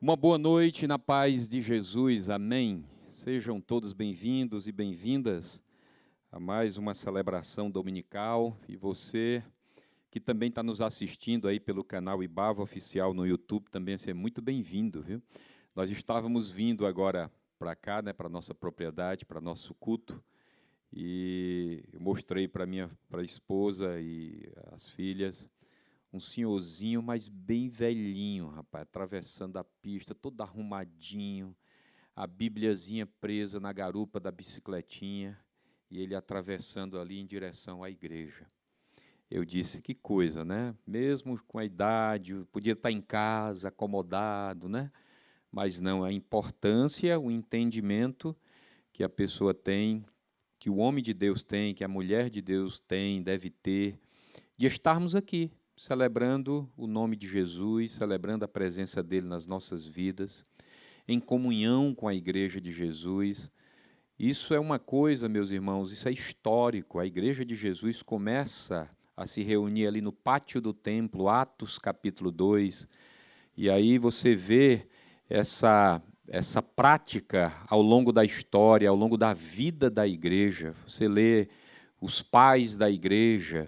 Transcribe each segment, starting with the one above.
Uma boa noite na paz de Jesus, amém. Sejam todos bem-vindos e bem-vindas a mais uma celebração dominical. E você que também está nos assistindo aí pelo canal Ibava Oficial no YouTube, também é muito bem-vindo, viu? Nós estávamos vindo agora para cá, né, para nossa propriedade, para nosso culto, e mostrei para minha para a esposa e as filhas um senhorzinho, mas bem velhinho, rapaz, atravessando a pista, todo arrumadinho, a Bíbliazinha presa na garupa da bicicletinha, e ele atravessando ali em direção à igreja. Eu disse, que coisa, né? Mesmo com a idade, podia estar em casa, acomodado, né? Mas não, a importância, o entendimento que a pessoa tem, que o homem de Deus tem, que a mulher de Deus tem, deve ter, de estarmos aqui, celebrando o nome de Jesus, celebrando a presença dele nas nossas vidas, em comunhão com a igreja de Jesus. Isso é uma coisa, meus irmãos, isso é histórico. A igreja de Jesus começa a se reunir ali no pátio do templo, Atos capítulo 2, e aí você vê essa essa prática ao longo da história, ao longo da vida da igreja. Você lê os pais da igreja,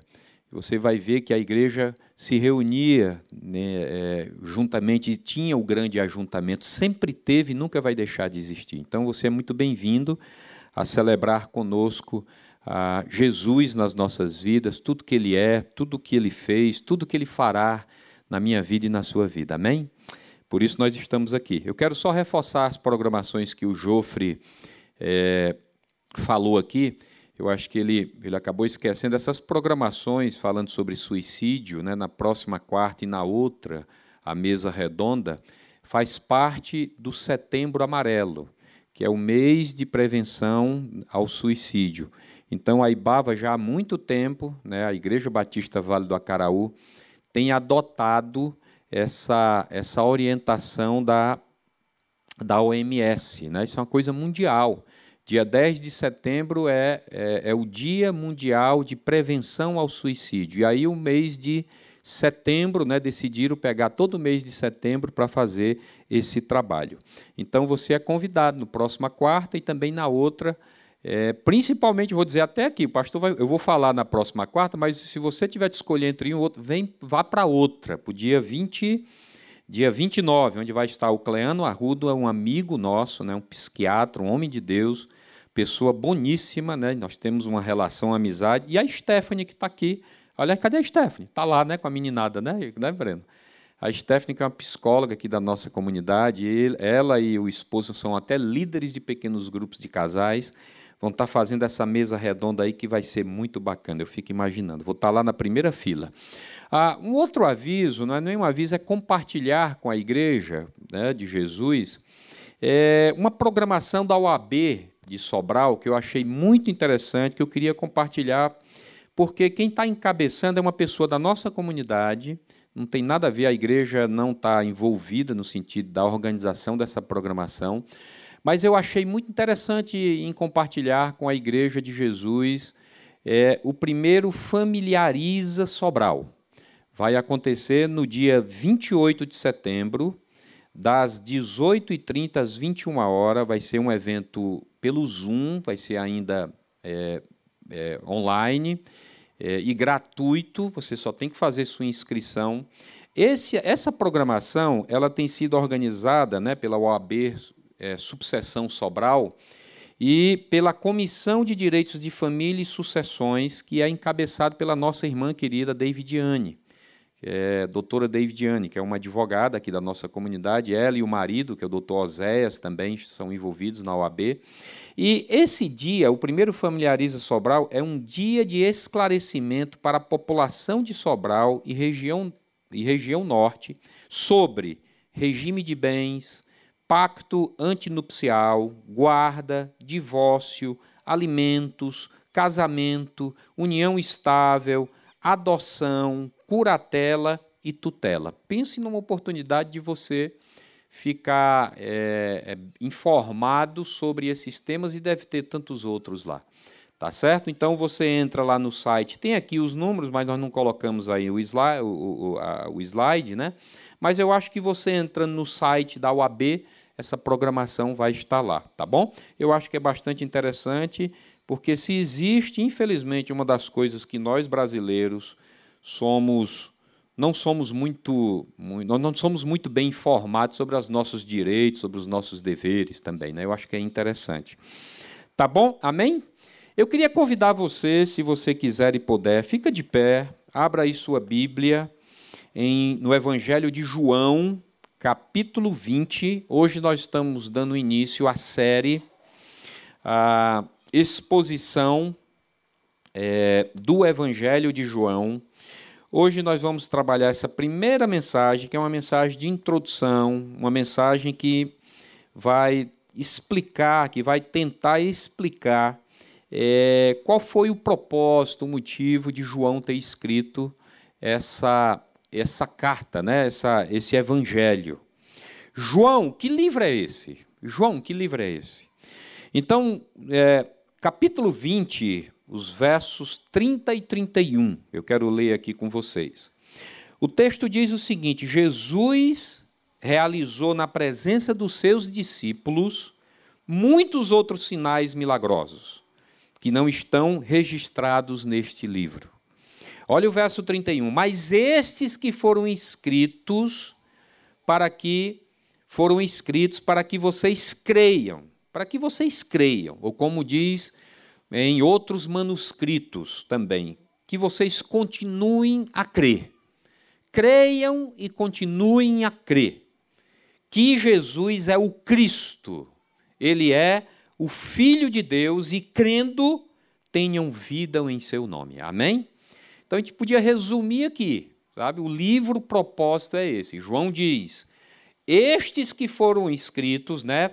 você vai ver que a igreja se reunia né, é, juntamente, tinha o grande ajuntamento, sempre teve e nunca vai deixar de existir. Então você é muito bem-vindo a celebrar conosco a Jesus nas nossas vidas, tudo que Ele é, tudo que Ele fez, tudo que Ele fará na minha vida e na sua vida. Amém? Por isso nós estamos aqui. Eu quero só reforçar as programações que o Jofre é, falou aqui eu acho que ele, ele acabou esquecendo essas programações falando sobre suicídio, né, na próxima quarta e na outra, a mesa redonda, faz parte do Setembro Amarelo, que é o mês de prevenção ao suicídio. Então, a Ibava já há muito tempo, né, a Igreja Batista Vale do Acaraú, tem adotado essa, essa orientação da, da OMS. Né? Isso é uma coisa mundial. Dia 10 de setembro é, é, é, o Dia Mundial de Prevenção ao Suicídio. E aí, o mês de setembro, né, decidiram pegar todo o mês de setembro para fazer esse trabalho. Então, você é convidado no próxima quarta e também na outra. É, principalmente, vou dizer até aqui, o pastor vai, eu vou falar na próxima quarta, mas se você tiver de escolher entre um e outro, vem, vá para outra, para o dia 20 Dia 29, onde vai estar o Cleano Arrudo, é um amigo nosso, né, um psiquiatra, um homem de Deus, pessoa boníssima, né? Nós temos uma relação, uma amizade. E a Stephanie, que está aqui. Olha, cadê a Stephanie? Está lá, né? Com a meninada, né, né Breno? A Stephanie, que é uma psicóloga aqui da nossa comunidade, ela e o esposo são até líderes de pequenos grupos de casais. Vão estar tá fazendo essa mesa redonda aí que vai ser muito bacana, eu fico imaginando. Vou estar tá lá na primeira fila. Ah, um outro aviso, não é nem um aviso, é compartilhar com a igreja né, de Jesus é uma programação da OAB de Sobral que eu achei muito interessante, que eu queria compartilhar, porque quem está encabeçando é uma pessoa da nossa comunidade, não tem nada a ver, a igreja não está envolvida no sentido da organização dessa programação, mas eu achei muito interessante em compartilhar com a Igreja de Jesus é, o primeiro Familiariza Sobral. Vai acontecer no dia 28 de setembro, das 18h30 às 21 horas. Vai ser um evento pelo Zoom, vai ser ainda é, é, online é, e gratuito. Você só tem que fazer sua inscrição. Esse, essa programação ela tem sido organizada né, pela OAB é, Subseção Sobral e pela Comissão de Direitos de Família e Sucessões, que é encabeçado pela nossa irmã querida Davidiane é, doutora Davidiane, que é uma advogada aqui da nossa comunidade, ela e o marido, que é o doutor Oséias, também são envolvidos na OAB. E esse dia, o primeiro Familiariza Sobral, é um dia de esclarecimento para a população de Sobral e região, e região norte sobre regime de bens, pacto antinupcial, guarda, divórcio, alimentos, casamento, união estável, adoção, curatela e tutela. Pense numa oportunidade de você ficar é, é, informado sobre esses temas e deve ter tantos outros lá. Tá certo? Então você entra lá no site, tem aqui os números, mas nós não colocamos aí o slide, o, o, a, o slide né? mas eu acho que você entrando no site da UAB, essa programação vai estar lá, tá bom? Eu acho que é bastante interessante, porque se existe, infelizmente, uma das coisas que nós brasileiros somos não somos muito, muito não somos muito bem informados sobre os nossos direitos, sobre os nossos deveres também, né? Eu acho que é interessante. Tá bom? Amém? Eu queria convidar você, se você quiser e puder, fica de pé, abra aí sua Bíblia em, no Evangelho de João, capítulo 20. Hoje nós estamos dando início à série a exposição é, do Evangelho de João. Hoje nós vamos trabalhar essa primeira mensagem, que é uma mensagem de introdução, uma mensagem que vai explicar, que vai tentar explicar é, qual foi o propósito, o motivo de João ter escrito essa, essa carta, né? essa, esse evangelho? João, que livro é esse? João, que livro é esse? Então, é, capítulo 20, os versos 30 e 31, eu quero ler aqui com vocês. O texto diz o seguinte: Jesus realizou na presença dos seus discípulos muitos outros sinais milagrosos que não estão registrados neste livro. Olha o verso 31. Mas estes que foram escritos para que foram escritos para que vocês creiam, para que vocês creiam, ou como diz em outros manuscritos também, que vocês continuem a crer. Creiam e continuem a crer que Jesus é o Cristo. Ele é o Filho de Deus e crendo tenham vida em seu nome. Amém? Então a gente podia resumir aqui, sabe? O livro propósito é esse. João diz: estes que foram escritos, né?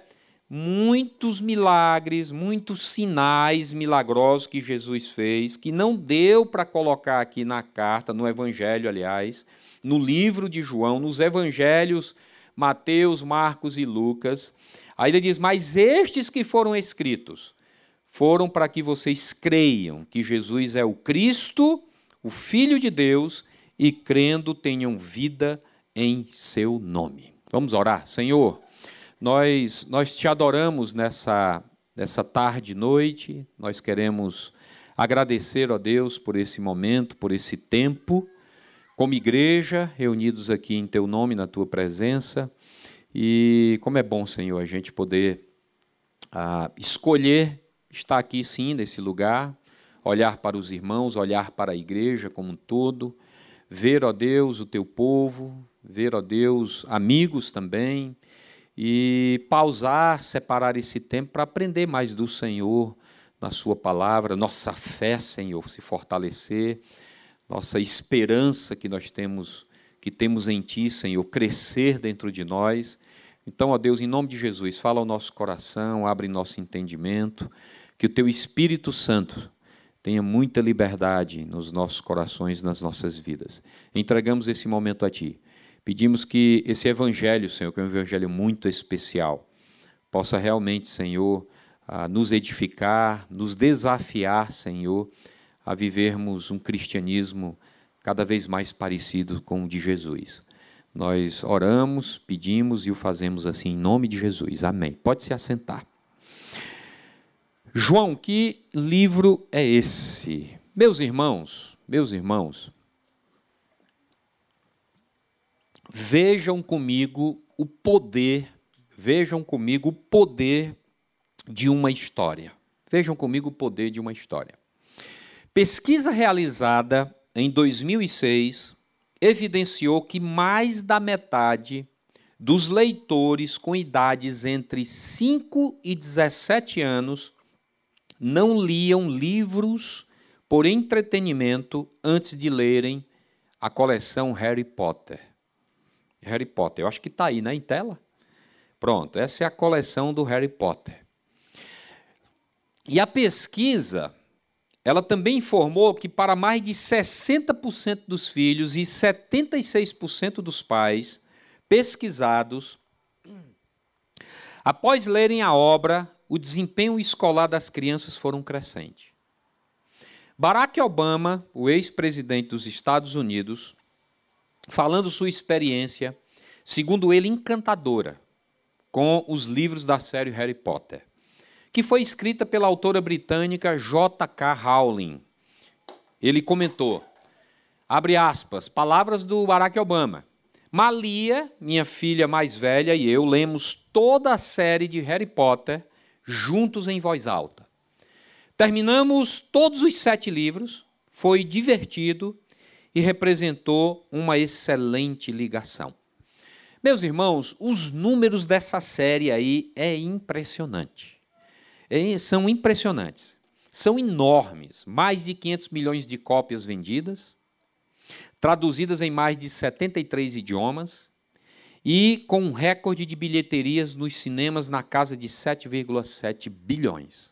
Muitos milagres, muitos sinais milagrosos que Jesus fez, que não deu para colocar aqui na carta, no Evangelho, aliás, no livro de João, nos Evangelhos Mateus, Marcos e Lucas. Aí ele diz: Mas estes que foram escritos foram para que vocês creiam que Jesus é o Cristo, o Filho de Deus, e crendo tenham vida em seu nome. Vamos orar. Senhor, nós, nós te adoramos nessa, nessa tarde e noite, nós queremos agradecer a Deus por esse momento, por esse tempo, como igreja, reunidos aqui em teu nome, na tua presença. E como é bom, Senhor, a gente poder ah, escolher estar aqui sim, nesse lugar, olhar para os irmãos, olhar para a igreja como um todo, ver, ó Deus, o teu povo, ver, ó Deus, amigos também, e pausar, separar esse tempo para aprender mais do Senhor, na Sua palavra, nossa fé, Senhor, se fortalecer, nossa esperança que nós temos, que temos em Ti, Senhor, crescer dentro de nós então, ó Deus, em nome de Jesus, fala ao nosso coração, abre nosso entendimento, que o teu Espírito Santo tenha muita liberdade nos nossos corações, nas nossas vidas. Entregamos esse momento a ti. Pedimos que esse evangelho, Senhor, que é um evangelho muito especial, possa realmente, Senhor, nos edificar, nos desafiar, Senhor, a vivermos um cristianismo cada vez mais parecido com o de Jesus. Nós oramos, pedimos e o fazemos assim em nome de Jesus. Amém. Pode se assentar. João, que livro é esse? Meus irmãos, meus irmãos, vejam comigo o poder, vejam comigo o poder de uma história. Vejam comigo o poder de uma história. Pesquisa realizada em 2006 evidenciou que mais da metade dos leitores com idades entre 5 e 17 anos não liam livros por entretenimento antes de lerem a coleção Harry Potter. Harry Potter, eu acho que está aí, né, em tela? Pronto, essa é a coleção do Harry Potter. E a pesquisa ela também informou que para mais de 60% dos filhos e 76% dos pais pesquisados, após lerem a obra, o desempenho escolar das crianças foram crescente. Barack Obama, o ex-presidente dos Estados Unidos, falando sua experiência, segundo ele, encantadora, com os livros da série Harry Potter, que foi escrita pela autora britânica J.K. Rowling. Ele comentou, abre aspas, palavras do Barack Obama. Malia, minha filha mais velha, e eu lemos toda a série de Harry Potter juntos em voz alta. Terminamos todos os sete livros, foi divertido e representou uma excelente ligação. Meus irmãos, os números dessa série aí é impressionante. É, são impressionantes. São enormes. Mais de 500 milhões de cópias vendidas, traduzidas em mais de 73 idiomas e com um recorde de bilheterias nos cinemas na casa de 7,7 bilhões.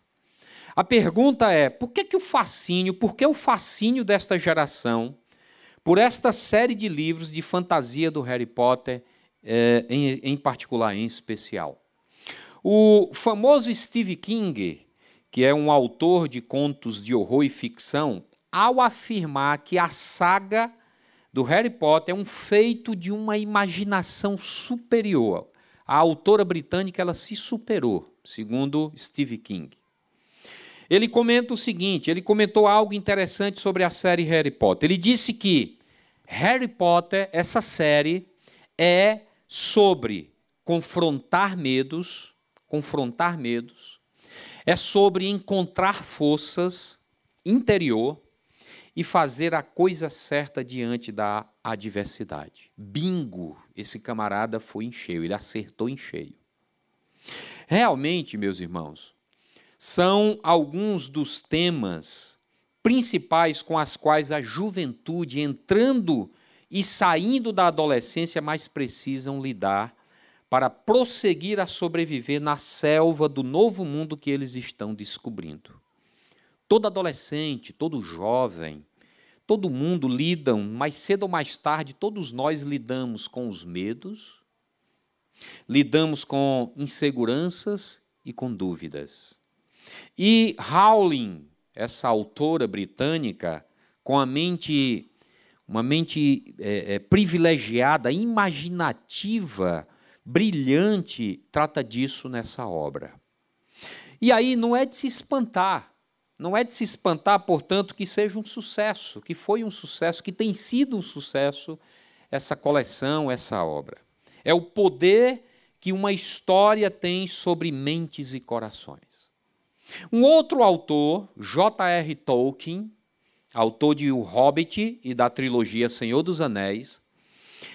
A pergunta é: por que, que o fascínio, por que o fascínio desta geração por esta série de livros de fantasia do Harry Potter, eh, em, em particular, em especial? O famoso Steve King, que é um autor de contos de horror e ficção, ao afirmar que a saga do Harry Potter é um feito de uma imaginação superior. A autora britânica ela se superou, segundo Steve King. Ele comenta o seguinte: ele comentou algo interessante sobre a série Harry Potter. Ele disse que Harry Potter, essa série, é sobre confrontar medos, confrontar medos, é sobre encontrar forças interior e fazer a coisa certa diante da adversidade. Bingo! Esse camarada foi em cheio, ele acertou em cheio. Realmente, meus irmãos, são alguns dos temas principais com as quais a juventude, entrando e saindo da adolescência, mais precisam lidar para prosseguir a sobreviver na selva do novo mundo que eles estão descobrindo. Todo adolescente, todo jovem, todo mundo lidam, mais cedo ou mais tarde, todos nós lidamos com os medos, lidamos com inseguranças e com dúvidas. E Rowling, essa autora britânica, com a mente, uma mente é, é, privilegiada, imaginativa, brilhante, trata disso nessa obra. E aí não é de se espantar não é de se espantar, portanto, que seja um sucesso, que foi um sucesso, que tem sido um sucesso essa coleção, essa obra. É o poder que uma história tem sobre mentes e corações. Um outro autor, J.R. Tolkien, autor de O Hobbit e da trilogia Senhor dos Anéis,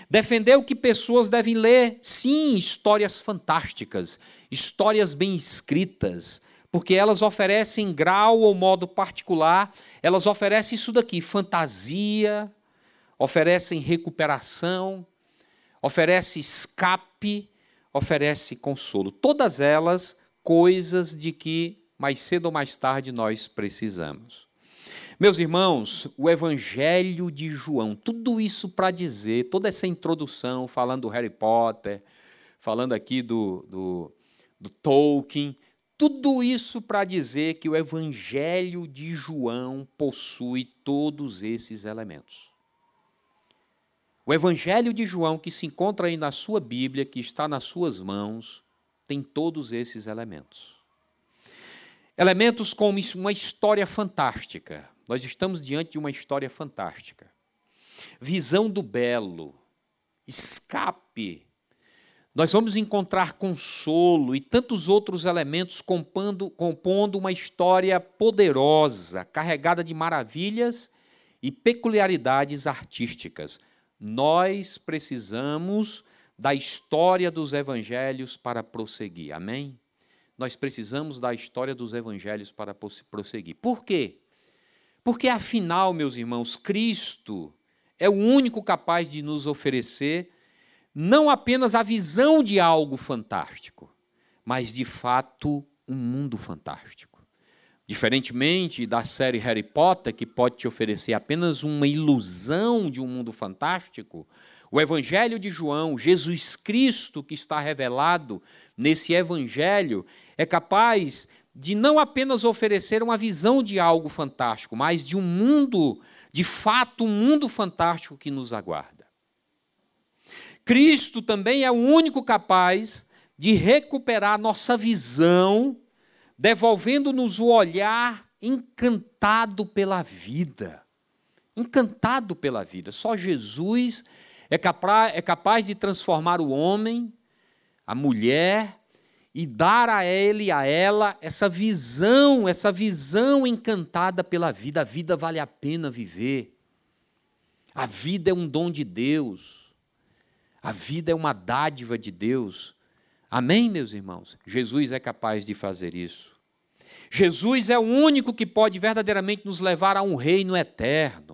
defendeu que pessoas devem ler, sim, histórias fantásticas, histórias bem escritas, porque elas oferecem grau ou modo particular, elas oferecem isso daqui: fantasia, oferecem recuperação, oferece escape, oferece consolo. Todas elas coisas de que mais cedo ou mais tarde nós precisamos. Meus irmãos, o Evangelho de João, tudo isso para dizer, toda essa introdução, falando do Harry Potter, falando aqui do, do, do Tolkien, tudo isso para dizer que o Evangelho de João possui todos esses elementos. O Evangelho de João, que se encontra aí na sua Bíblia, que está nas suas mãos, tem todos esses elementos. Elementos como uma história fantástica. Nós estamos diante de uma história fantástica. Visão do belo, escape nós vamos encontrar consolo e tantos outros elementos compondo, compondo uma história poderosa, carregada de maravilhas e peculiaridades artísticas. Nós precisamos da história dos evangelhos para prosseguir. Amém? Nós precisamos da história dos evangelhos para prosseguir. Por quê? Porque afinal, meus irmãos, Cristo é o único capaz de nos oferecer não apenas a visão de algo fantástico, mas de fato um mundo fantástico. Diferentemente da série Harry Potter, que pode te oferecer apenas uma ilusão de um mundo fantástico, o Evangelho de João, Jesus Cristo que está revelado nesse Evangelho, é capaz de não apenas oferecer uma visão de algo fantástico, mas de um mundo, de fato, um mundo fantástico que nos aguarda. Cristo também é o único capaz de recuperar nossa visão, devolvendo-nos o olhar encantado pela vida. Encantado pela vida. Só Jesus é capaz, é capaz de transformar o homem, a mulher, e dar a ele a ela essa visão, essa visão encantada pela vida. A vida vale a pena viver. A vida é um dom de Deus. A vida é uma dádiva de Deus. Amém, meus irmãos? Jesus é capaz de fazer isso. Jesus é o único que pode verdadeiramente nos levar a um reino eterno,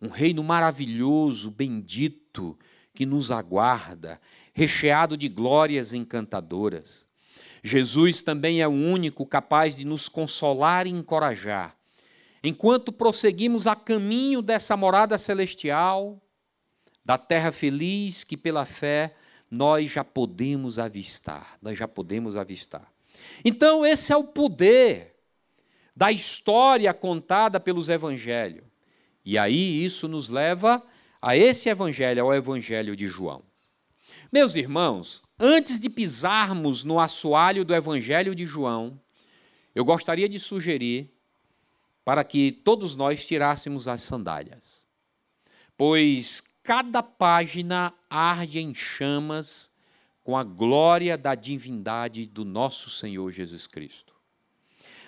um reino maravilhoso, bendito, que nos aguarda, recheado de glórias encantadoras. Jesus também é o único capaz de nos consolar e encorajar, enquanto prosseguimos a caminho dessa morada celestial, da terra feliz que pela fé nós já podemos avistar, nós já podemos avistar. Então, esse é o poder da história contada pelos evangelhos. E aí isso nos leva a esse evangelho, ao evangelho de João. Meus irmãos, antes de pisarmos no assoalho do evangelho de João, eu gostaria de sugerir para que todos nós tirássemos as sandálias. Pois cada página arde em chamas com a glória da divindade do nosso Senhor Jesus Cristo.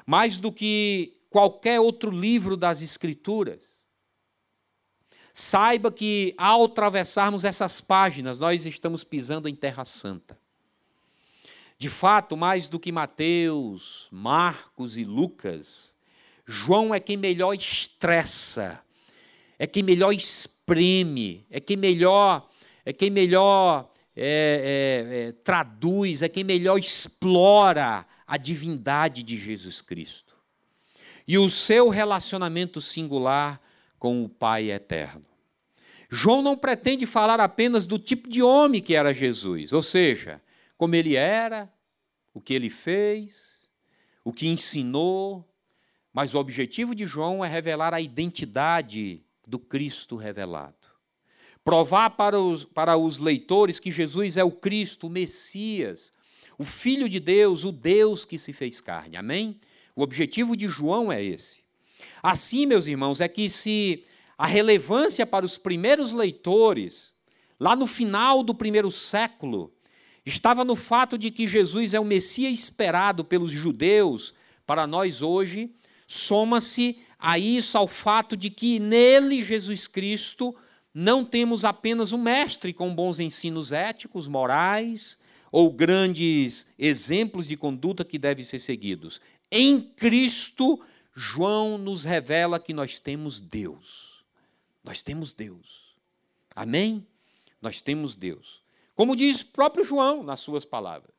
Mais do que qualquer outro livro das Escrituras, saiba que ao atravessarmos essas páginas, nós estamos pisando em Terra Santa. De fato, mais do que Mateus, Marcos e Lucas, João é quem melhor estressa, é quem melhor espreme, é quem melhor, é quem melhor é, é, é, traduz, é quem melhor explora a divindade de Jesus Cristo. E o seu relacionamento singular com o Pai eterno. João não pretende falar apenas do tipo de homem que era Jesus, ou seja, como ele era, o que ele fez, o que ensinou, mas o objetivo de João é revelar a identidade do Cristo revelado provar para os, para os leitores que Jesus é o Cristo, o Messias, o Filho de Deus, o Deus que se fez carne. Amém? O objetivo de João é esse. Assim, meus irmãos, é que se a relevância para os primeiros leitores, lá no final do primeiro século, estava no fato de que Jesus é o Messias esperado pelos judeus, para nós hoje, soma-se a isso ao fato de que nele Jesus Cristo não temos apenas um mestre com bons ensinos éticos, morais, ou grandes exemplos de conduta que devem ser seguidos. Em Cristo, João nos revela que nós temos Deus. Nós temos Deus. Amém? Nós temos Deus. Como diz próprio João nas suas palavras.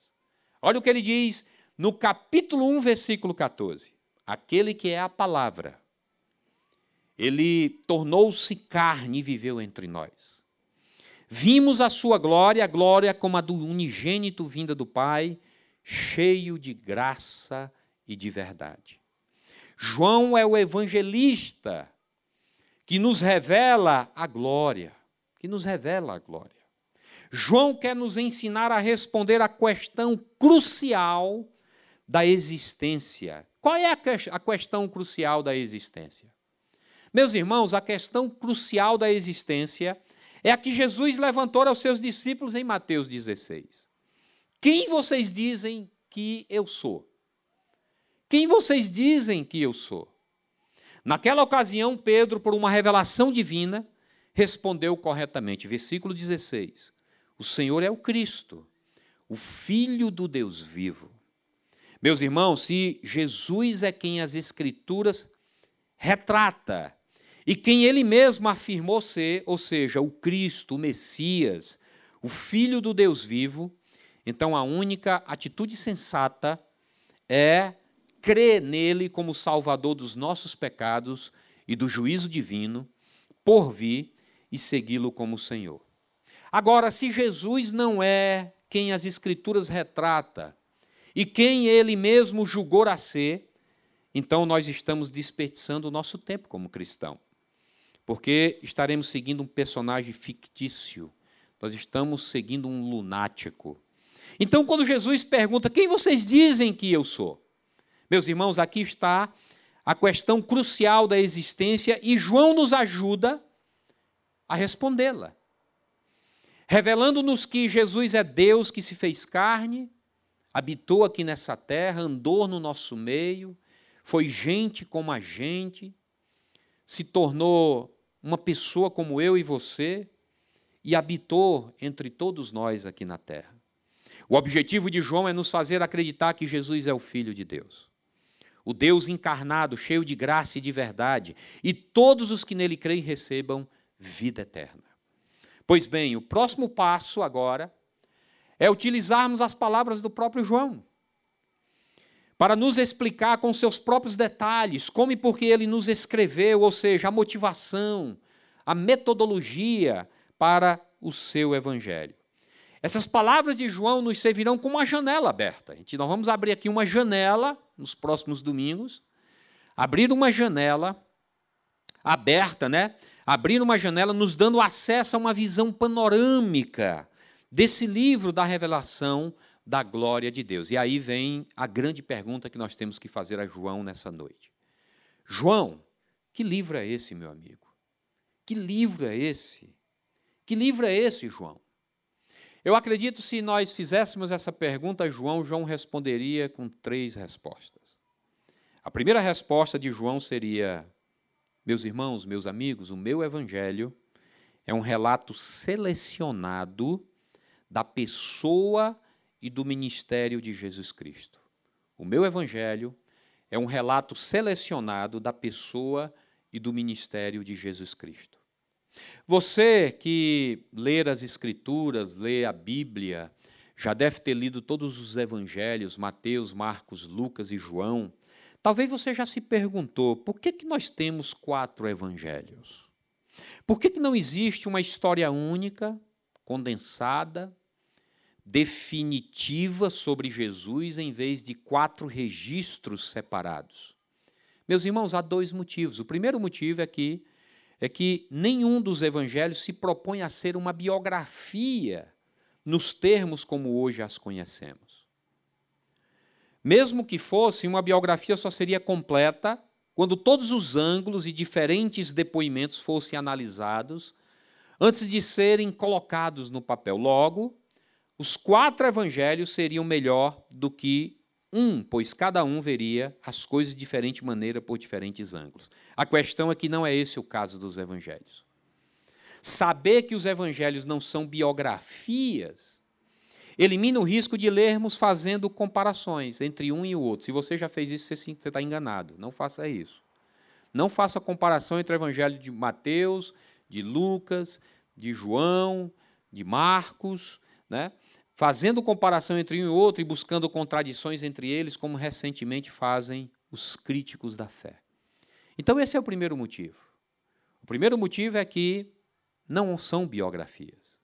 Olha o que ele diz no capítulo 1, versículo 14. Aquele que é a palavra ele tornou-se carne e viveu entre nós. Vimos a sua glória, a glória como a do unigênito vinda do Pai, cheio de graça e de verdade. João é o evangelista que nos revela a glória, que nos revela a glória. João quer nos ensinar a responder à questão crucial da existência. Qual é a questão crucial da existência? Meus irmãos, a questão crucial da existência é a que Jesus levantou aos seus discípulos em Mateus 16. Quem vocês dizem que eu sou? Quem vocês dizem que eu sou? Naquela ocasião, Pedro, por uma revelação divina, respondeu corretamente. Versículo 16: O Senhor é o Cristo, o Filho do Deus vivo. Meus irmãos, se Jesus é quem as Escrituras retrata e quem ele mesmo afirmou ser, ou seja, o Cristo, o Messias, o Filho do Deus vivo, então a única atitude sensata é crer nele como Salvador dos nossos pecados e do juízo divino, por vir e segui-lo como Senhor. Agora, se Jesus não é quem as Escrituras retrata e quem ele mesmo julgou a ser, então nós estamos desperdiçando o nosso tempo como cristão porque estaremos seguindo um personagem fictício, Nós estamos seguindo um lunático. Então, quando Jesus pergunta: Quem vocês dizem que eu sou? Meus irmãos, aqui está a questão crucial da existência e João nos ajuda a respondê-la. Revelando-nos que Jesus é Deus que se fez carne, habitou aqui nessa terra, andou no nosso meio, foi gente como a gente, se tornou uma pessoa como eu e você e habitou entre todos nós aqui na terra. O objetivo de João é nos fazer acreditar que Jesus é o Filho de Deus. O Deus encarnado, cheio de graça e de verdade, e todos os que nele creem recebam vida eterna. Pois bem, o próximo passo agora é utilizarmos as palavras do próprio João para nos explicar com seus próprios detalhes como e por que ele nos escreveu, ou seja, a motivação, a metodologia para o seu evangelho. Essas palavras de João nos servirão como uma janela aberta. Gente, nós vamos abrir aqui uma janela nos próximos domingos, abrir uma janela aberta, né? Abrir uma janela nos dando acesso a uma visão panorâmica desse livro da revelação da glória de Deus. E aí vem a grande pergunta que nós temos que fazer a João nessa noite. João, que livro é esse, meu amigo? Que livro é esse? Que livro é esse, João? Eu acredito se nós fizéssemos essa pergunta a João, João responderia com três respostas. A primeira resposta de João seria: Meus irmãos, meus amigos, o meu evangelho é um relato selecionado da pessoa e do ministério de Jesus Cristo. O meu evangelho é um relato selecionado da pessoa e do ministério de Jesus Cristo. Você que lê as Escrituras, lê a Bíblia, já deve ter lido todos os evangelhos, Mateus, Marcos, Lucas e João. Talvez você já se perguntou por que, que nós temos quatro evangelhos? Por que, que não existe uma história única, condensada, definitiva sobre Jesus em vez de quatro registros separados? Meus irmãos, há dois motivos. O primeiro motivo é que, é que nenhum dos evangelhos se propõe a ser uma biografia nos termos como hoje as conhecemos. Mesmo que fosse, uma biografia só seria completa quando todos os ângulos e diferentes depoimentos fossem analisados antes de serem colocados no papel. Logo, os quatro evangelhos seriam melhor do que um, pois cada um veria as coisas de diferente maneira por diferentes ângulos. A questão é que não é esse o caso dos evangelhos. Saber que os evangelhos não são biografias elimina o risco de lermos fazendo comparações entre um e o outro. Se você já fez isso, você está enganado. Não faça isso. Não faça comparação entre o evangelho de Mateus, de Lucas, de João, de Marcos, né? Fazendo comparação entre um e outro e buscando contradições entre eles, como recentemente fazem os críticos da fé. Então, esse é o primeiro motivo. O primeiro motivo é que não são biografias.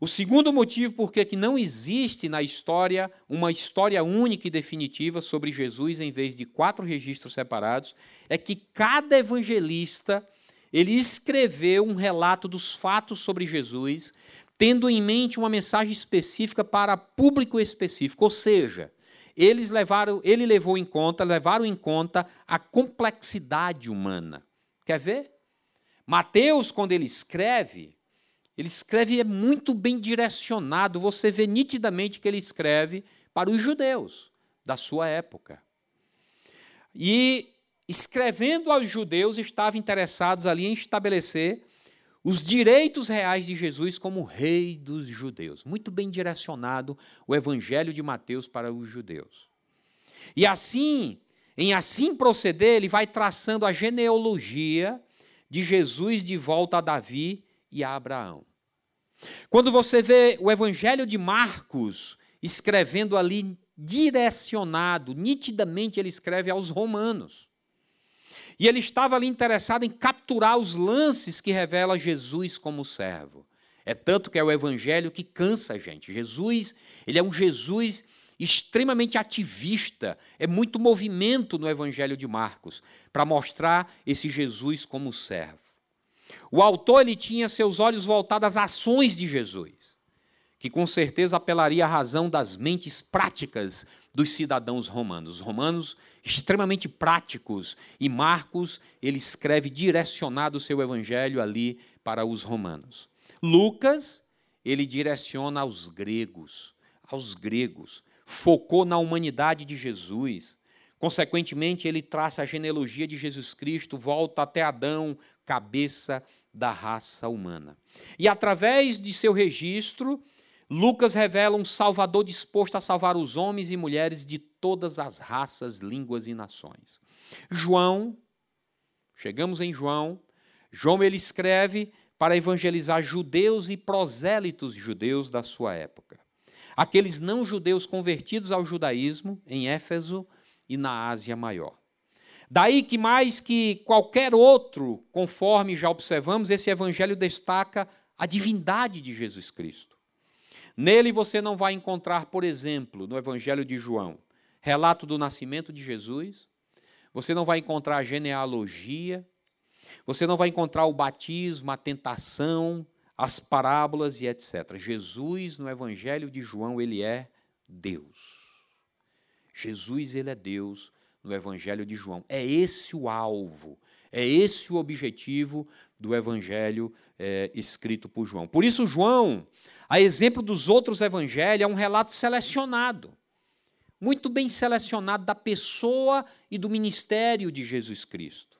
O segundo motivo por que não existe na história uma história única e definitiva sobre Jesus em vez de quatro registros separados é que cada evangelista ele escreveu um relato dos fatos sobre Jesus tendo em mente uma mensagem específica para público específico, ou seja, eles levaram, ele levou em conta, levaram em conta a complexidade humana. Quer ver? Mateus, quando ele escreve, ele escreve é muito bem direcionado, você vê nitidamente que ele escreve para os judeus da sua época. E escrevendo aos judeus, estavam interessados ali em estabelecer os direitos reais de Jesus como rei dos judeus. Muito bem direcionado o evangelho de Mateus para os judeus. E assim, em assim proceder, ele vai traçando a genealogia de Jesus de volta a Davi e a Abraão. Quando você vê o evangelho de Marcos escrevendo ali direcionado, nitidamente ele escreve aos romanos. E ele estava ali interessado em capturar os lances que revela Jesus como servo. É tanto que é o evangelho que cansa a gente. Jesus, ele é um Jesus extremamente ativista, é muito movimento no evangelho de Marcos para mostrar esse Jesus como servo. O autor ele tinha seus olhos voltados às ações de Jesus. que com certeza apelaria à razão das mentes práticas dos cidadãos romanos. Os romanos extremamente práticos e Marcos, ele escreve direcionado o seu evangelho ali para os romanos. Lucas, ele direciona aos gregos, aos gregos, focou na humanidade de Jesus. Consequentemente, ele traça a genealogia de Jesus Cristo, volta até Adão, cabeça da raça humana. E através de seu registro, Lucas revela um Salvador disposto a salvar os homens e mulheres de todas as raças, línguas e nações. João, chegamos em João, João ele escreve para evangelizar judeus e prosélitos judeus da sua época. Aqueles não judeus convertidos ao judaísmo em Éfeso e na Ásia Maior. Daí que mais que qualquer outro, conforme já observamos, esse evangelho destaca a divindade de Jesus Cristo. Nele você não vai encontrar, por exemplo, no evangelho de João, relato do nascimento de Jesus, você não vai encontrar a genealogia, você não vai encontrar o batismo, a tentação, as parábolas e etc. Jesus, no Evangelho de João, ele é Deus. Jesus, ele é Deus no Evangelho de João. É esse o alvo, é esse o objetivo do Evangelho é, escrito por João. Por isso, João, a exemplo dos outros evangelhos, é um relato selecionado, muito bem selecionado da pessoa e do ministério de Jesus Cristo.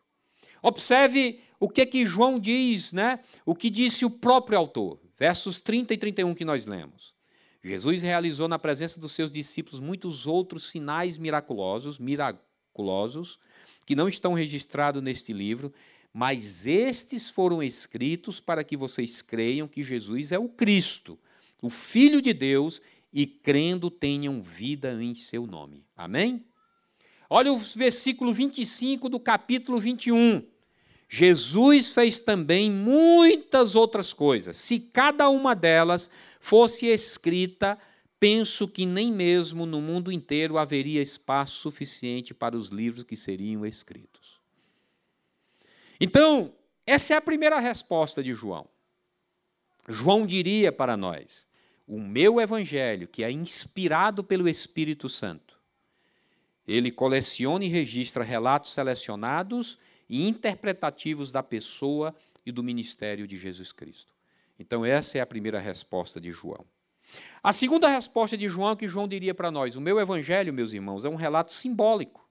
Observe o que que João diz, né? O que disse o próprio autor, versos 30 e 31 que nós lemos. Jesus realizou na presença dos seus discípulos muitos outros sinais miraculosos, miraculosos, que não estão registrados neste livro, mas estes foram escritos para que vocês creiam que Jesus é o Cristo, o Filho de Deus, e crendo tenham vida em seu nome. Amém? Olha o versículo 25 do capítulo 21. Jesus fez também muitas outras coisas. Se cada uma delas fosse escrita, penso que nem mesmo no mundo inteiro haveria espaço suficiente para os livros que seriam escritos. Então, essa é a primeira resposta de João. João diria para nós: o meu evangelho, que é inspirado pelo Espírito Santo, ele coleciona e registra relatos selecionados e interpretativos da pessoa e do ministério de Jesus Cristo. Então, essa é a primeira resposta de João. A segunda resposta de João é que João diria para nós: o meu evangelho, meus irmãos, é um relato simbólico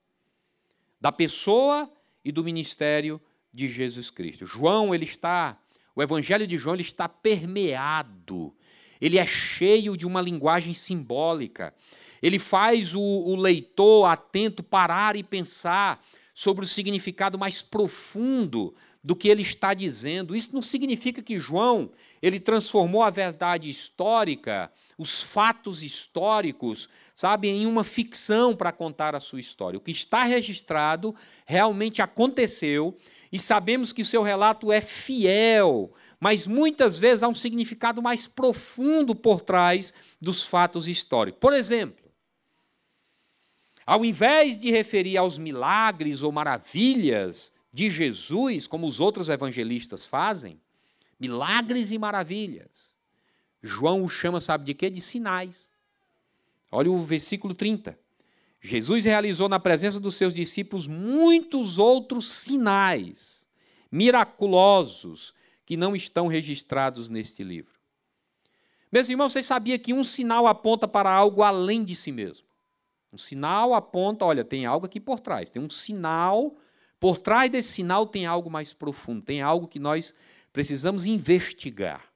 da pessoa e do ministério de Jesus Cristo. João, ele está, o evangelho de João ele está permeado, ele é cheio de uma linguagem simbólica. Ele faz o, o leitor atento parar e pensar sobre o significado mais profundo do que ele está dizendo. Isso não significa que João ele transformou a verdade histórica, os fatos históricos, sabe, em uma ficção para contar a sua história. O que está registrado realmente aconteceu e sabemos que o seu relato é fiel, mas muitas vezes há um significado mais profundo por trás dos fatos históricos. Por exemplo, ao invés de referir aos milagres ou maravilhas de Jesus, como os outros evangelistas fazem, milagres e maravilhas, João o chama, sabe de quê? De sinais. Olha o versículo 30. Jesus realizou na presença dos seus discípulos muitos outros sinais miraculosos que não estão registrados neste livro. Meus irmãos, vocês sabiam que um sinal aponta para algo além de si mesmo? Um sinal aponta, olha, tem algo aqui por trás, tem um sinal, por trás desse sinal tem algo mais profundo, tem algo que nós precisamos investigar.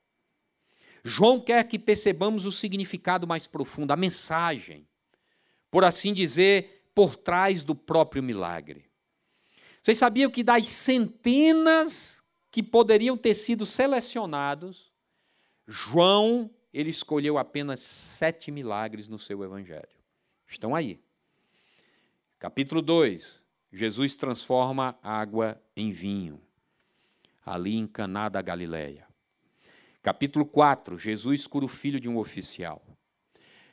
João quer que percebamos o significado mais profundo, a mensagem, por assim dizer, por trás do próprio milagre. Vocês sabiam que das centenas que poderiam ter sido selecionados, João ele escolheu apenas sete milagres no seu evangelho. Estão aí. Capítulo 2. Jesus transforma água em vinho, ali em Caná da Galileia. Capítulo 4. Jesus cura o filho de um oficial.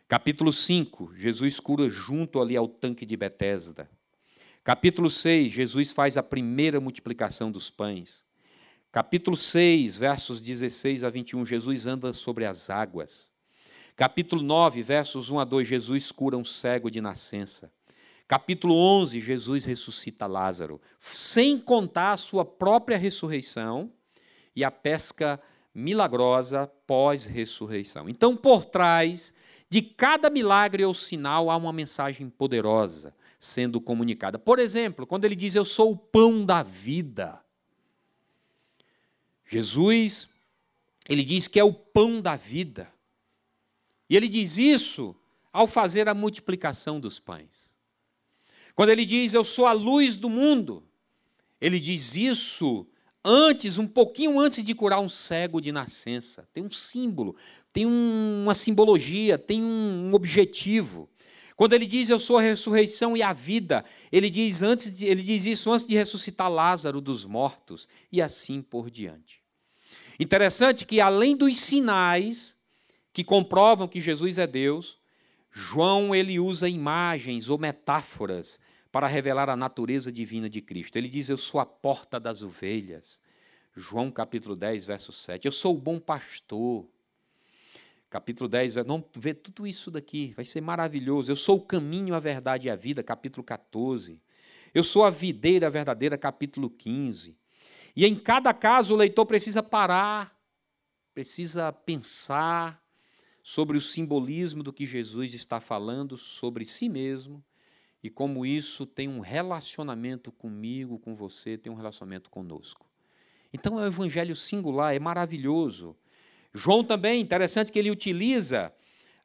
Capítulo 5. Jesus cura junto ali ao tanque de Betesda. Capítulo 6. Jesus faz a primeira multiplicação dos pães. Capítulo 6, versos 16 a 21, Jesus anda sobre as águas. Capítulo 9, versos 1 a 2, Jesus cura um cego de nascença. Capítulo 11, Jesus ressuscita Lázaro, sem contar a sua própria ressurreição e a pesca milagrosa pós-ressurreição. Então, por trás de cada milagre ou sinal há uma mensagem poderosa sendo comunicada. Por exemplo, quando ele diz: Eu sou o pão da vida. Jesus, ele diz que é o pão da vida. E ele diz isso ao fazer a multiplicação dos pães. Quando ele diz, Eu sou a luz do mundo, ele diz isso antes, um pouquinho antes de curar um cego de nascença. Tem um símbolo, tem uma simbologia, tem um objetivo. Quando ele diz eu sou a ressurreição e a vida, ele diz antes de, ele diz isso antes de ressuscitar Lázaro dos mortos e assim por diante. Interessante que além dos sinais que comprovam que Jesus é Deus, João ele usa imagens ou metáforas para revelar a natureza divina de Cristo. Ele diz: Eu sou a porta das ovelhas. João capítulo 10, verso 7. Eu sou o bom pastor. Capítulo 10, vamos ver tudo isso daqui, vai ser maravilhoso. Eu sou o caminho, a verdade e a vida, capítulo 14. Eu sou a videira verdadeira, capítulo 15. E em cada caso o leitor precisa parar, precisa pensar sobre o simbolismo do que Jesus está falando sobre si mesmo e como isso tem um relacionamento comigo, com você, tem um relacionamento conosco. Então é um evangelho singular, é maravilhoso. João também, interessante que ele utiliza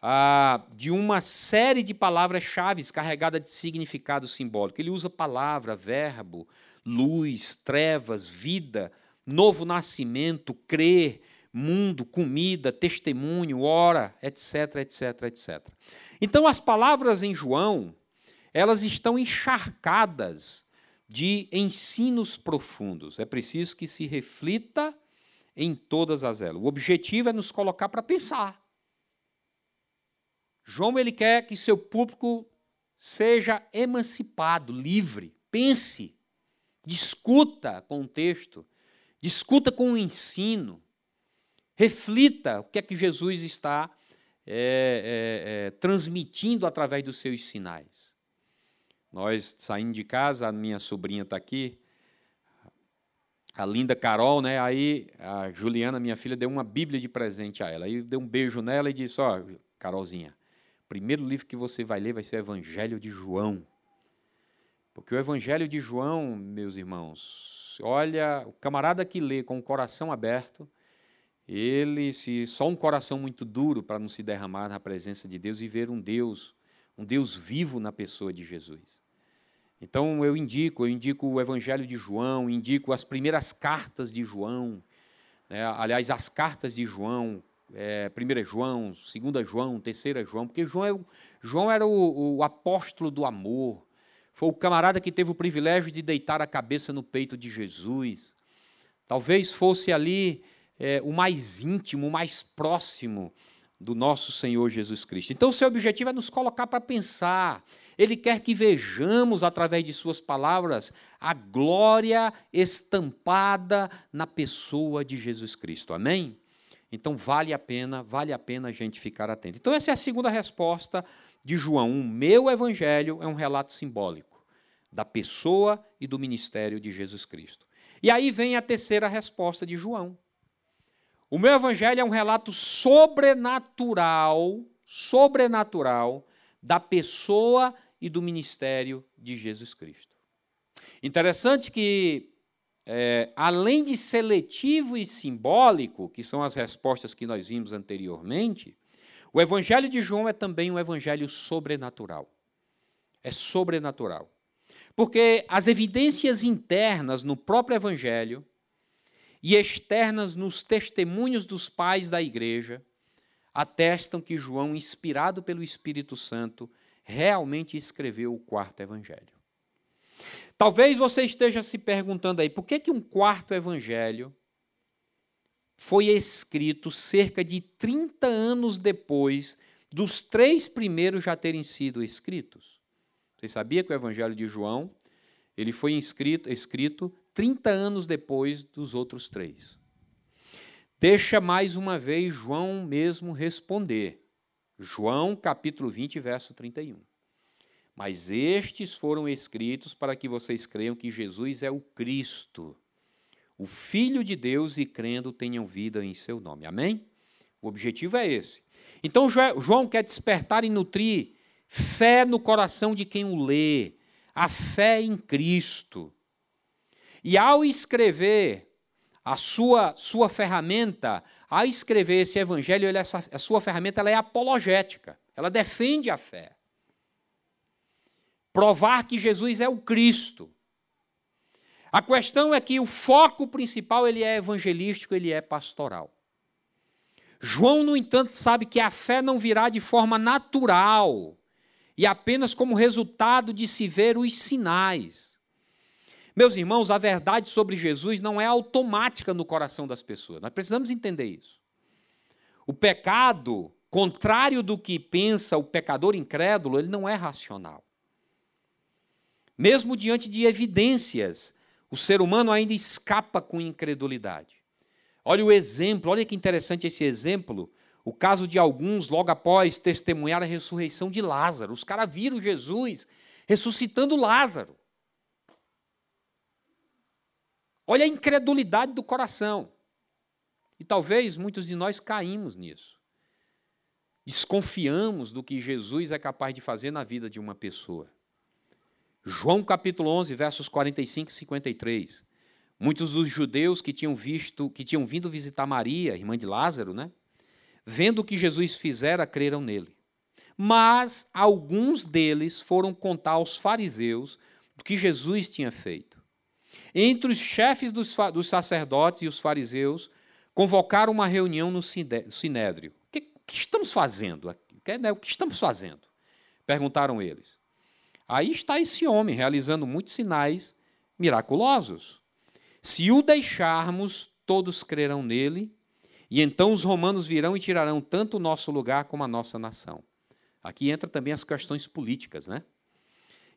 ah, de uma série de palavras-chave carregadas de significado simbólico. Ele usa palavra, verbo, luz, trevas, vida, novo nascimento, crer, mundo, comida, testemunho, hora, etc, etc, etc. Então as palavras em João, elas estão encharcadas de ensinos profundos. É preciso que se reflita em todas as elas. O objetivo é nos colocar para pensar. João ele quer que seu público seja emancipado, livre. Pense, discuta com o texto, discuta com o ensino, reflita o que é que Jesus está é, é, é, transmitindo através dos seus sinais. Nós saindo de casa, a minha sobrinha está aqui, a linda Carol, né? Aí a Juliana, minha filha, deu uma Bíblia de presente a ela. Aí deu um beijo nela e disse: Ó, oh, Carolzinha, o primeiro livro que você vai ler vai ser o Evangelho de João. Porque o Evangelho de João, meus irmãos, olha, o camarada que lê com o coração aberto, ele, se só um coração muito duro para não se derramar na presença de Deus e ver um Deus um Deus vivo na pessoa de Jesus. Então eu indico, eu indico o Evangelho de João, indico as primeiras cartas de João, né? aliás, as cartas de João, é, 1 João, 2 João, 3 João, porque João, é, João era o, o apóstolo do amor, foi o camarada que teve o privilégio de deitar a cabeça no peito de Jesus. Talvez fosse ali é, o mais íntimo, o mais próximo do nosso Senhor Jesus Cristo. Então, o seu objetivo é nos colocar para pensar. Ele quer que vejamos, através de Suas palavras, a glória estampada na pessoa de Jesus Cristo. Amém? Então, vale a pena, vale a pena a gente ficar atento. Então, essa é a segunda resposta de João. O meu evangelho é um relato simbólico da pessoa e do ministério de Jesus Cristo. E aí vem a terceira resposta de João. O meu evangelho é um relato sobrenatural, sobrenatural da pessoa e do ministério de Jesus Cristo. Interessante que, é, além de seletivo e simbólico, que são as respostas que nós vimos anteriormente, o evangelho de João é também um evangelho sobrenatural. É sobrenatural. Porque as evidências internas no próprio evangelho e externas nos testemunhos dos pais da igreja, atestam que João, inspirado pelo Espírito Santo, realmente escreveu o quarto evangelho. Talvez você esteja se perguntando aí, por que, que um quarto evangelho foi escrito cerca de 30 anos depois dos três primeiros já terem sido escritos? Você sabia que o evangelho de João ele foi escrito, escrito 30 anos depois dos outros três. Deixa mais uma vez João mesmo responder. João capítulo 20, verso 31. Mas estes foram escritos para que vocês creiam que Jesus é o Cristo, o Filho de Deus, e crendo tenham vida em seu nome. Amém? O objetivo é esse. Então João quer despertar e nutrir fé no coração de quem o lê, a fé em Cristo. E ao escrever a sua, sua ferramenta, ao escrever esse evangelho, ele, essa, a sua ferramenta ela é apologética, ela defende a fé. Provar que Jesus é o Cristo. A questão é que o foco principal ele é evangelístico, ele é pastoral. João, no entanto, sabe que a fé não virá de forma natural e apenas como resultado de se ver os sinais. Meus irmãos, a verdade sobre Jesus não é automática no coração das pessoas. Nós precisamos entender isso. O pecado, contrário do que pensa o pecador incrédulo, ele não é racional. Mesmo diante de evidências, o ser humano ainda escapa com incredulidade. Olha o exemplo, olha que interessante esse exemplo. O caso de alguns, logo após testemunhar a ressurreição de Lázaro. Os caras viram Jesus ressuscitando Lázaro. Olha a incredulidade do coração. E talvez muitos de nós caímos nisso. Desconfiamos do que Jesus é capaz de fazer na vida de uma pessoa. João capítulo 11, versos 45 e 53. Muitos dos judeus que tinham visto, que tinham vindo visitar Maria, irmã de Lázaro, né? Vendo o que Jesus fizera, creram nele. Mas alguns deles foram contar aos fariseus o que Jesus tinha feito. Entre os chefes dos, dos sacerdotes e os fariseus, convocaram uma reunião no sinédrio. O que, que estamos fazendo? Né, o que estamos fazendo? Perguntaram eles. Aí está esse homem realizando muitos sinais miraculosos. Se o deixarmos, todos crerão nele, e então os romanos virão e tirarão tanto o nosso lugar como a nossa nação. Aqui entra também as questões políticas, né?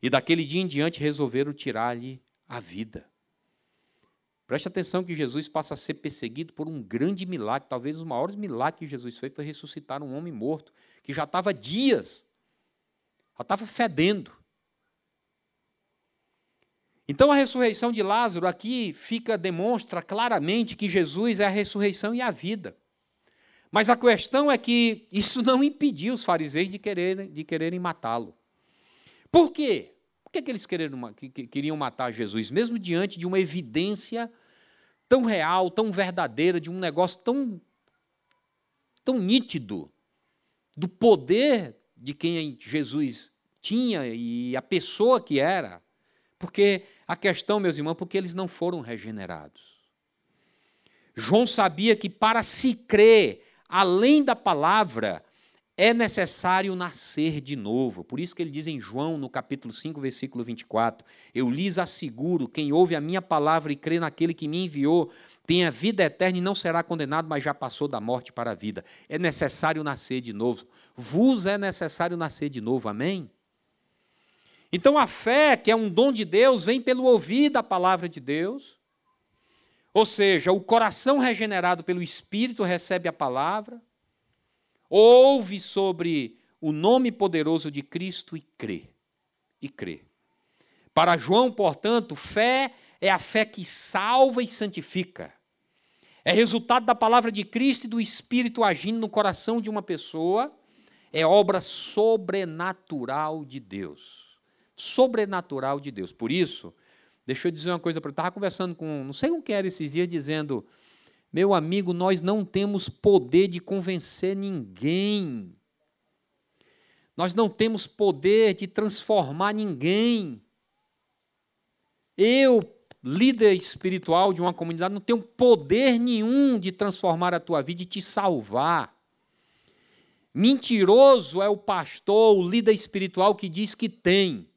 E daquele dia em diante resolveram tirar-lhe a vida. Preste atenção que Jesus passa a ser perseguido por um grande milagre, talvez os maiores milagres que Jesus fez foi ressuscitar um homem morto, que já estava dias, já estava fedendo. Então a ressurreição de Lázaro aqui fica demonstra claramente que Jesus é a ressurreição e a vida. Mas a questão é que isso não impediu os fariseus de quererem, de quererem matá-lo. Por quê? Por que, que eles queriam, queriam matar Jesus, mesmo diante de uma evidência tão real, tão verdadeira, de um negócio tão, tão nítido, do poder de quem Jesus tinha e a pessoa que era. Porque a questão, meus irmãos, porque eles não foram regenerados. João sabia que para se crer além da palavra, é necessário nascer de novo. Por isso que ele diz em João, no capítulo 5, versículo 24: Eu lhes asseguro: quem ouve a minha palavra e crê naquele que me enviou, tem a vida eterna e não será condenado, mas já passou da morte para a vida. É necessário nascer de novo. Vos é necessário nascer de novo. Amém? Então a fé, que é um dom de Deus, vem pelo ouvir da palavra de Deus. Ou seja, o coração regenerado pelo Espírito recebe a palavra ouve sobre o nome poderoso de Cristo e crê. E crê. Para João, portanto, fé é a fé que salva e santifica. É resultado da palavra de Cristo e do Espírito agindo no coração de uma pessoa. É obra sobrenatural de Deus. Sobrenatural de Deus. Por isso, deixa eu dizer uma coisa para eu estava conversando com, não sei com quem era esses dias, dizendo meu amigo, nós não temos poder de convencer ninguém. Nós não temos poder de transformar ninguém. Eu, líder espiritual de uma comunidade, não tenho poder nenhum de transformar a tua vida e te salvar. Mentiroso é o pastor, o líder espiritual que diz que tem.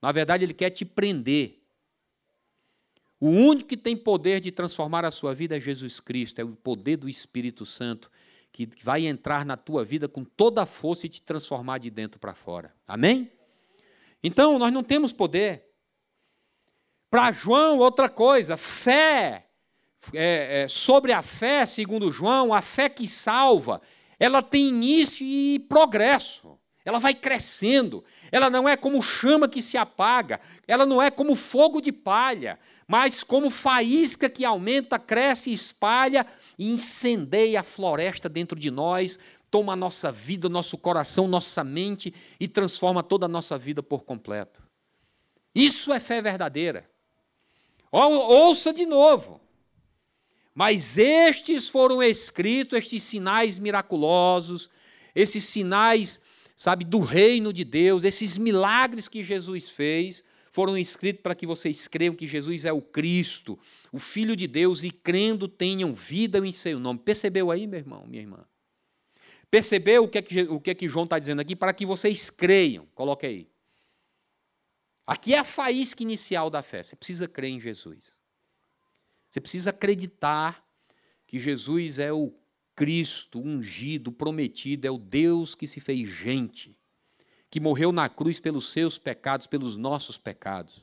Na verdade, ele quer te prender. O único que tem poder de transformar a sua vida é Jesus Cristo, é o poder do Espírito Santo, que vai entrar na tua vida com toda a força e te transformar de dentro para fora. Amém? Então, nós não temos poder. Para João, outra coisa, fé. É, é, sobre a fé, segundo João, a fé que salva ela tem início e progresso. Ela vai crescendo. Ela não é como chama que se apaga. Ela não é como fogo de palha, mas como faísca que aumenta, cresce, espalha e incendeia a floresta dentro de nós, toma a nossa vida, nosso coração, nossa mente e transforma toda a nossa vida por completo. Isso é fé verdadeira. Ouça de novo. Mas estes foram escritos, estes sinais miraculosos, esses sinais sabe, do reino de Deus, esses milagres que Jesus fez, foram escritos para que vocês creiam que Jesus é o Cristo, o Filho de Deus, e crendo tenham vida em seu nome. Percebeu aí, meu irmão, minha irmã? Percebeu o que é que, o que, é que João está dizendo aqui? Para que vocês creiam. Coloque aí. Aqui é a faísca inicial da fé. Você precisa crer em Jesus. Você precisa acreditar que Jesus é o Cristo ungido, prometido, é o Deus que se fez gente, que morreu na cruz pelos seus pecados, pelos nossos pecados.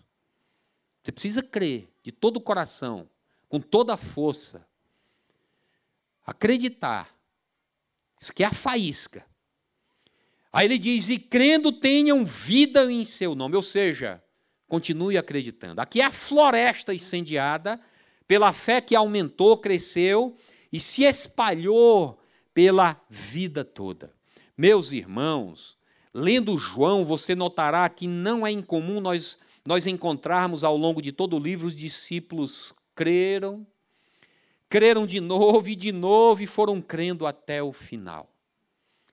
Você precisa crer de todo o coração, com toda a força, acreditar. Isso que é a faísca. Aí ele diz: e crendo tenham vida em seu nome, ou seja, continue acreditando. Aqui é a floresta incendiada pela fé que aumentou, cresceu e se espalhou pela vida toda. Meus irmãos, lendo João, você notará que não é incomum nós, nós encontrarmos ao longo de todo o livro os discípulos creram, creram de novo e de novo e foram crendo até o final.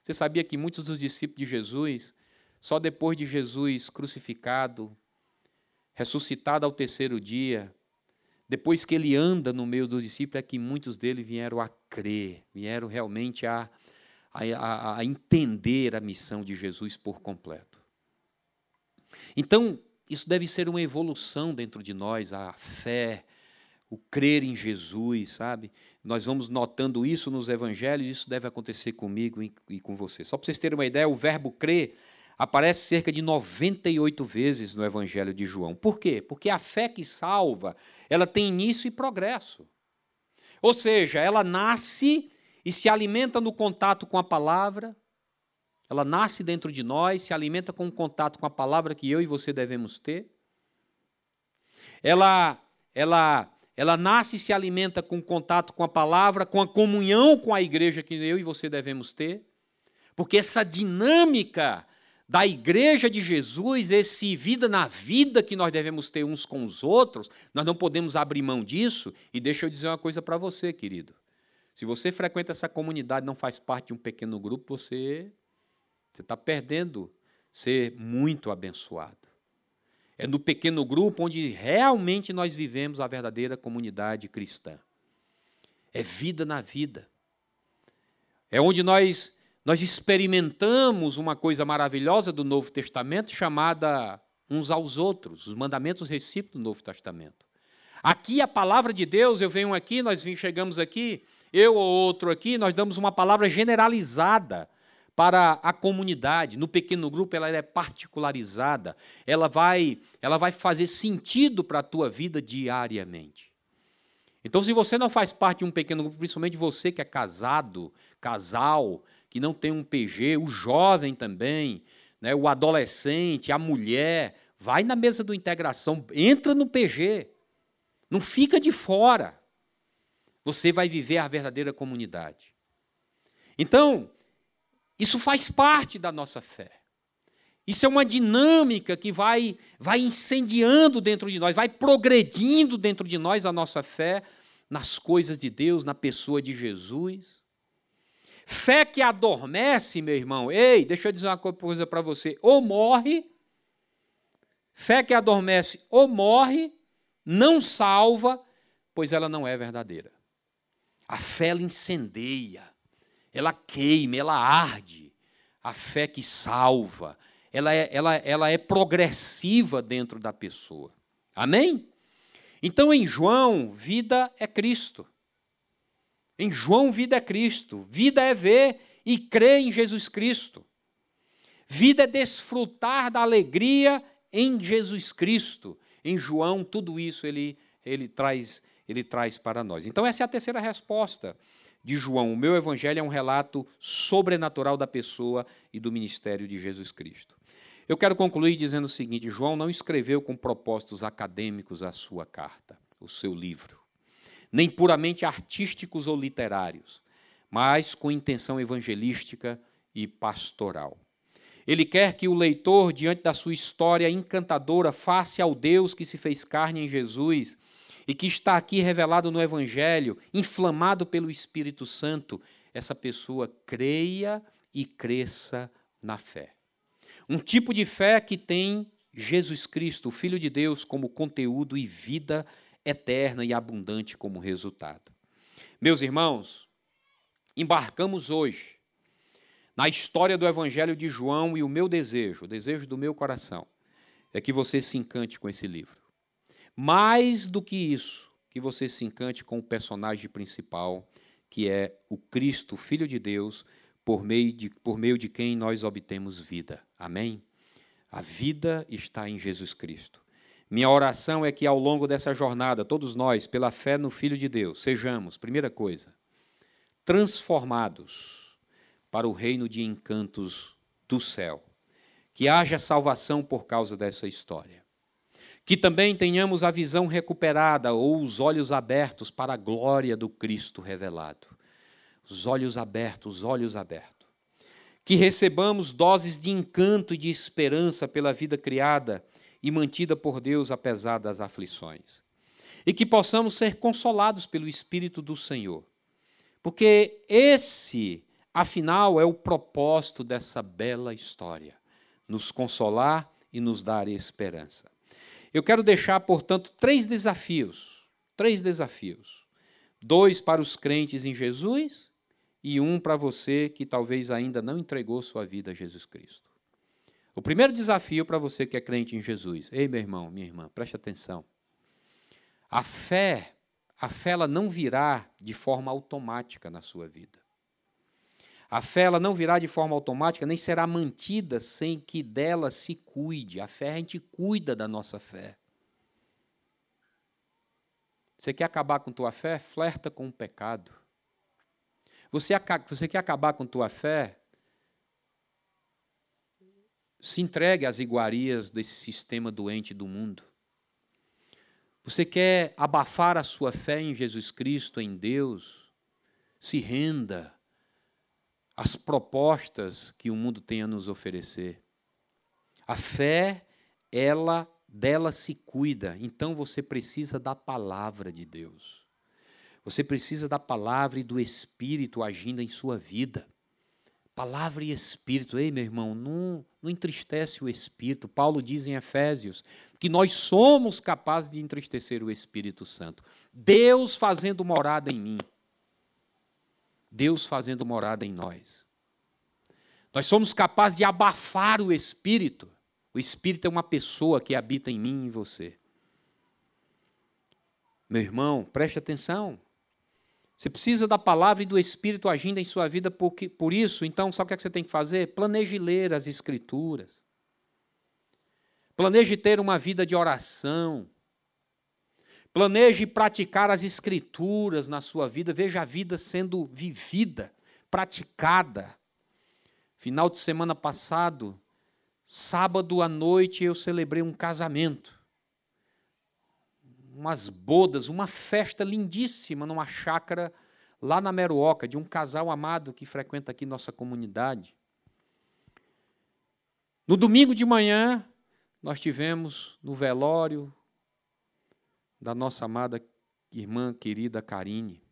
Você sabia que muitos dos discípulos de Jesus, só depois de Jesus crucificado, ressuscitado ao terceiro dia, depois que ele anda no meio dos discípulos, é que muitos deles vieram a crer, vieram realmente a, a, a entender a missão de Jesus por completo. Então, isso deve ser uma evolução dentro de nós, a fé, o crer em Jesus, sabe? Nós vamos notando isso nos evangelhos, isso deve acontecer comigo e com você. Só para vocês terem uma ideia, o verbo crer aparece cerca de 98 vezes no Evangelho de João. Por quê? Porque a fé que salva, ela tem início e progresso. Ou seja, ela nasce e se alimenta no contato com a palavra, ela nasce dentro de nós, se alimenta com o contato com a palavra que eu e você devemos ter. Ela, ela, ela nasce e se alimenta com o contato com a palavra, com a comunhão com a igreja que eu e você devemos ter. Porque essa dinâmica da igreja de Jesus, esse vida na vida que nós devemos ter uns com os outros, nós não podemos abrir mão disso. E deixa eu dizer uma coisa para você, querido. Se você frequenta essa comunidade, não faz parte de um pequeno grupo, você você está perdendo ser muito abençoado. É no pequeno grupo onde realmente nós vivemos a verdadeira comunidade cristã. É vida na vida. É onde nós nós experimentamos uma coisa maravilhosa do Novo Testamento chamada uns aos outros, os mandamentos recíprocos do Novo Testamento. Aqui a palavra de Deus, eu venho aqui, nós chegamos aqui, eu ou outro aqui, nós damos uma palavra generalizada para a comunidade. No pequeno grupo ela é particularizada, ela vai, ela vai fazer sentido para a tua vida diariamente. Então, se você não faz parte de um pequeno grupo, principalmente você que é casado, casal, que não tem um PG, o jovem também, né, o adolescente, a mulher, vai na mesa do integração, entra no PG, não fica de fora. Você vai viver a verdadeira comunidade. Então, isso faz parte da nossa fé. Isso é uma dinâmica que vai, vai incendiando dentro de nós, vai progredindo dentro de nós a nossa fé nas coisas de Deus, na pessoa de Jesus. Fé que adormece, meu irmão, ei, deixa eu dizer uma coisa para você: ou morre, fé que adormece ou morre, não salva, pois ela não é verdadeira. A fé ela incendeia, ela queima, ela arde. A fé que salva, ela é, ela, ela é progressiva dentro da pessoa. Amém? Então, em João, vida é Cristo. Em João, vida é Cristo. Vida é ver e crer em Jesus Cristo. Vida é desfrutar da alegria em Jesus Cristo. Em João, tudo isso ele, ele, traz, ele traz para nós. Então, essa é a terceira resposta de João. O meu evangelho é um relato sobrenatural da pessoa e do ministério de Jesus Cristo. Eu quero concluir dizendo o seguinte: João não escreveu com propósitos acadêmicos a sua carta, o seu livro, nem puramente artísticos ou literários, mas com intenção evangelística e pastoral. Ele quer que o leitor, diante da sua história encantadora, face ao Deus que se fez carne em Jesus e que está aqui revelado no Evangelho, inflamado pelo Espírito Santo, essa pessoa creia e cresça na fé. Um tipo de fé que tem Jesus Cristo, o Filho de Deus, como conteúdo e vida eterna e abundante como resultado. Meus irmãos, embarcamos hoje na história do Evangelho de João e o meu desejo, o desejo do meu coração, é que você se encante com esse livro. Mais do que isso, que você se encante com o personagem principal, que é o Cristo, Filho de Deus, por meio de, por meio de quem nós obtemos vida. Amém? A vida está em Jesus Cristo. Minha oração é que ao longo dessa jornada, todos nós, pela fé no Filho de Deus, sejamos, primeira coisa, transformados para o reino de encantos do céu. Que haja salvação por causa dessa história. Que também tenhamos a visão recuperada ou os olhos abertos para a glória do Cristo revelado. Os olhos abertos, os olhos abertos. Que recebamos doses de encanto e de esperança pela vida criada e mantida por Deus apesar das aflições. E que possamos ser consolados pelo Espírito do Senhor. Porque esse, afinal, é o propósito dessa bela história: nos consolar e nos dar esperança. Eu quero deixar, portanto, três desafios. Três desafios. Dois para os crentes em Jesus e um para você que talvez ainda não entregou sua vida a Jesus Cristo. O primeiro desafio para você que é crente em Jesus. Ei, meu irmão, minha irmã, preste atenção. A fé, a fé ela não virá de forma automática na sua vida. A fé ela não virá de forma automática, nem será mantida sem que dela se cuide. A fé, a gente cuida da nossa fé. Você quer acabar com tua fé? Flerta com o pecado. Você, você quer acabar com tua fé? Se entregue às iguarias desse sistema doente do mundo. Você quer abafar a sua fé em Jesus Cristo, em Deus? Se renda as propostas que o mundo tem a nos oferecer. A fé, ela dela se cuida. Então você precisa da palavra de Deus. Você precisa da palavra e do Espírito agindo em sua vida. Palavra e Espírito. Ei, meu irmão, não, não entristece o Espírito. Paulo diz em Efésios que nós somos capazes de entristecer o Espírito Santo. Deus fazendo morada em mim. Deus fazendo morada em nós. Nós somos capazes de abafar o Espírito. O Espírito é uma pessoa que habita em mim e em você. Meu irmão, preste atenção. Você precisa da palavra e do Espírito agindo em sua vida, porque, por isso, então, sabe o que, é que você tem que fazer? Planeje ler as Escrituras. Planeje ter uma vida de oração. Planeje praticar as escrituras na sua vida, veja a vida sendo vivida, praticada. Final de semana passado, sábado à noite, eu celebrei um casamento. Umas bodas, uma festa lindíssima numa chácara lá na Meruoca, de um casal amado que frequenta aqui nossa comunidade. No domingo de manhã, nós tivemos no velório da nossa amada irmã querida Karine.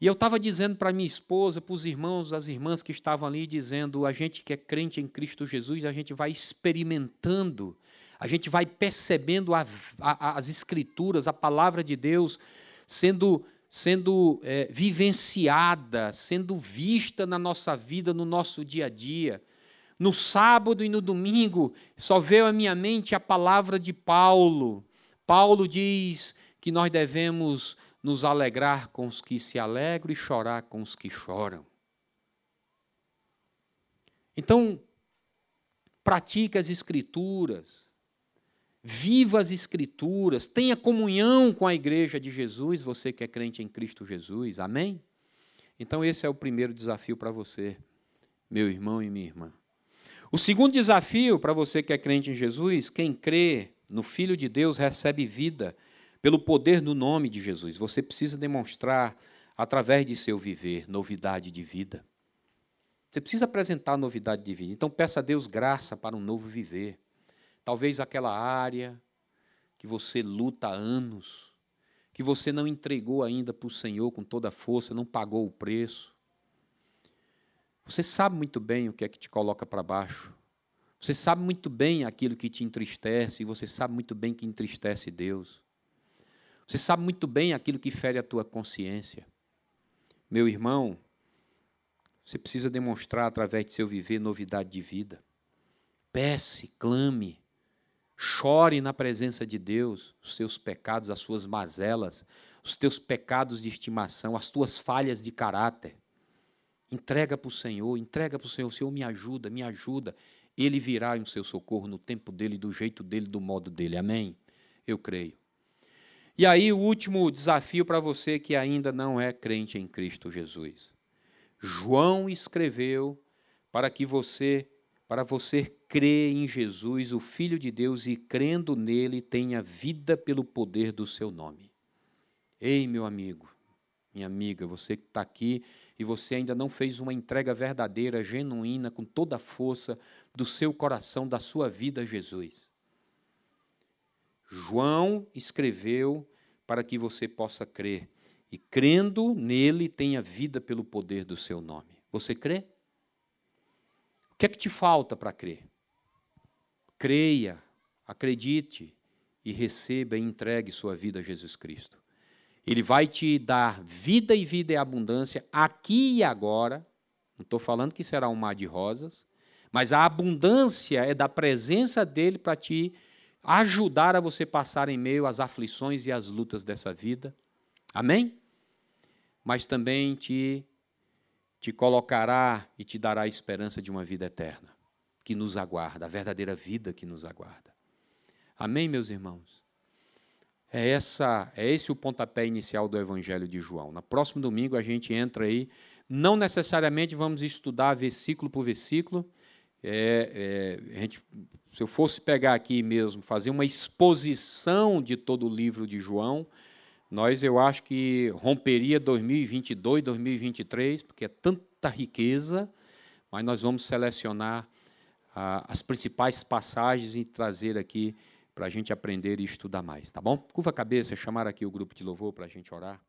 E eu estava dizendo para minha esposa, para os irmãos, as irmãs que estavam ali, dizendo: a gente que é crente em Cristo Jesus, a gente vai experimentando, a gente vai percebendo a, a, as Escrituras, a palavra de Deus, sendo, sendo é, vivenciada, sendo vista na nossa vida, no nosso dia a dia. No sábado e no domingo, só veio à minha mente a palavra de Paulo, Paulo diz que nós devemos nos alegrar com os que se alegram e chorar com os que choram. Então, pratique as Escrituras, viva as Escrituras, tenha comunhão com a igreja de Jesus, você que é crente em Cristo Jesus, amém? Então, esse é o primeiro desafio para você, meu irmão e minha irmã. O segundo desafio para você que é crente em Jesus, quem crê no Filho de Deus recebe vida pelo poder do nome de Jesus. Você precisa demonstrar, através de seu viver, novidade de vida. Você precisa apresentar novidade de vida. Então, peça a Deus graça para um novo viver. Talvez aquela área que você luta há anos, que você não entregou ainda para o Senhor com toda a força, não pagou o preço. Você sabe muito bem o que é que te coloca para baixo. Você sabe muito bem aquilo que te entristece, e você sabe muito bem que entristece Deus. Você sabe muito bem aquilo que fere a tua consciência. Meu irmão, você precisa demonstrar através de seu viver novidade de vida. Peça, clame, chore na presença de Deus os seus pecados, as suas mazelas, os teus pecados de estimação, as tuas falhas de caráter. Entrega para o Senhor, entrega para o Senhor, Senhor me ajuda, me ajuda. Ele virá em seu socorro no tempo dele, do jeito dele, do modo dele. Amém? Eu creio. E aí, o último desafio para você que ainda não é crente em Cristo Jesus. João escreveu para que você, para você crer em Jesus, o Filho de Deus, e crendo nele, tenha vida pelo poder do seu nome. Ei, meu amigo, minha amiga, você que está aqui e você ainda não fez uma entrega verdadeira, genuína, com toda a força do seu coração, da sua vida a Jesus. João escreveu para que você possa crer. E crendo nele, tenha vida pelo poder do seu nome. Você crê? Que é que te falta para crer? Creia, acredite e receba e entregue sua vida a Jesus Cristo. Ele vai te dar vida e vida e abundância aqui e agora. Não estou falando que será um mar de rosas, mas a abundância é da presença dele para te ajudar a você passar em meio às aflições e às lutas dessa vida. Amém? Mas também te, te colocará e te dará a esperança de uma vida eterna, que nos aguarda, a verdadeira vida que nos aguarda. Amém, meus irmãos? É, essa, é esse o pontapé inicial do Evangelho de João. No próximo domingo a gente entra aí. Não necessariamente vamos estudar versículo por versículo, é, é, gente, se eu fosse pegar aqui mesmo, fazer uma exposição de todo o livro de João, nós eu acho que romperia 2022, 2023, porque é tanta riqueza, mas nós vamos selecionar ah, as principais passagens e trazer aqui para a gente aprender e estudar mais, tá bom? Curva a cabeça, chamar aqui o grupo de louvor para a gente orar.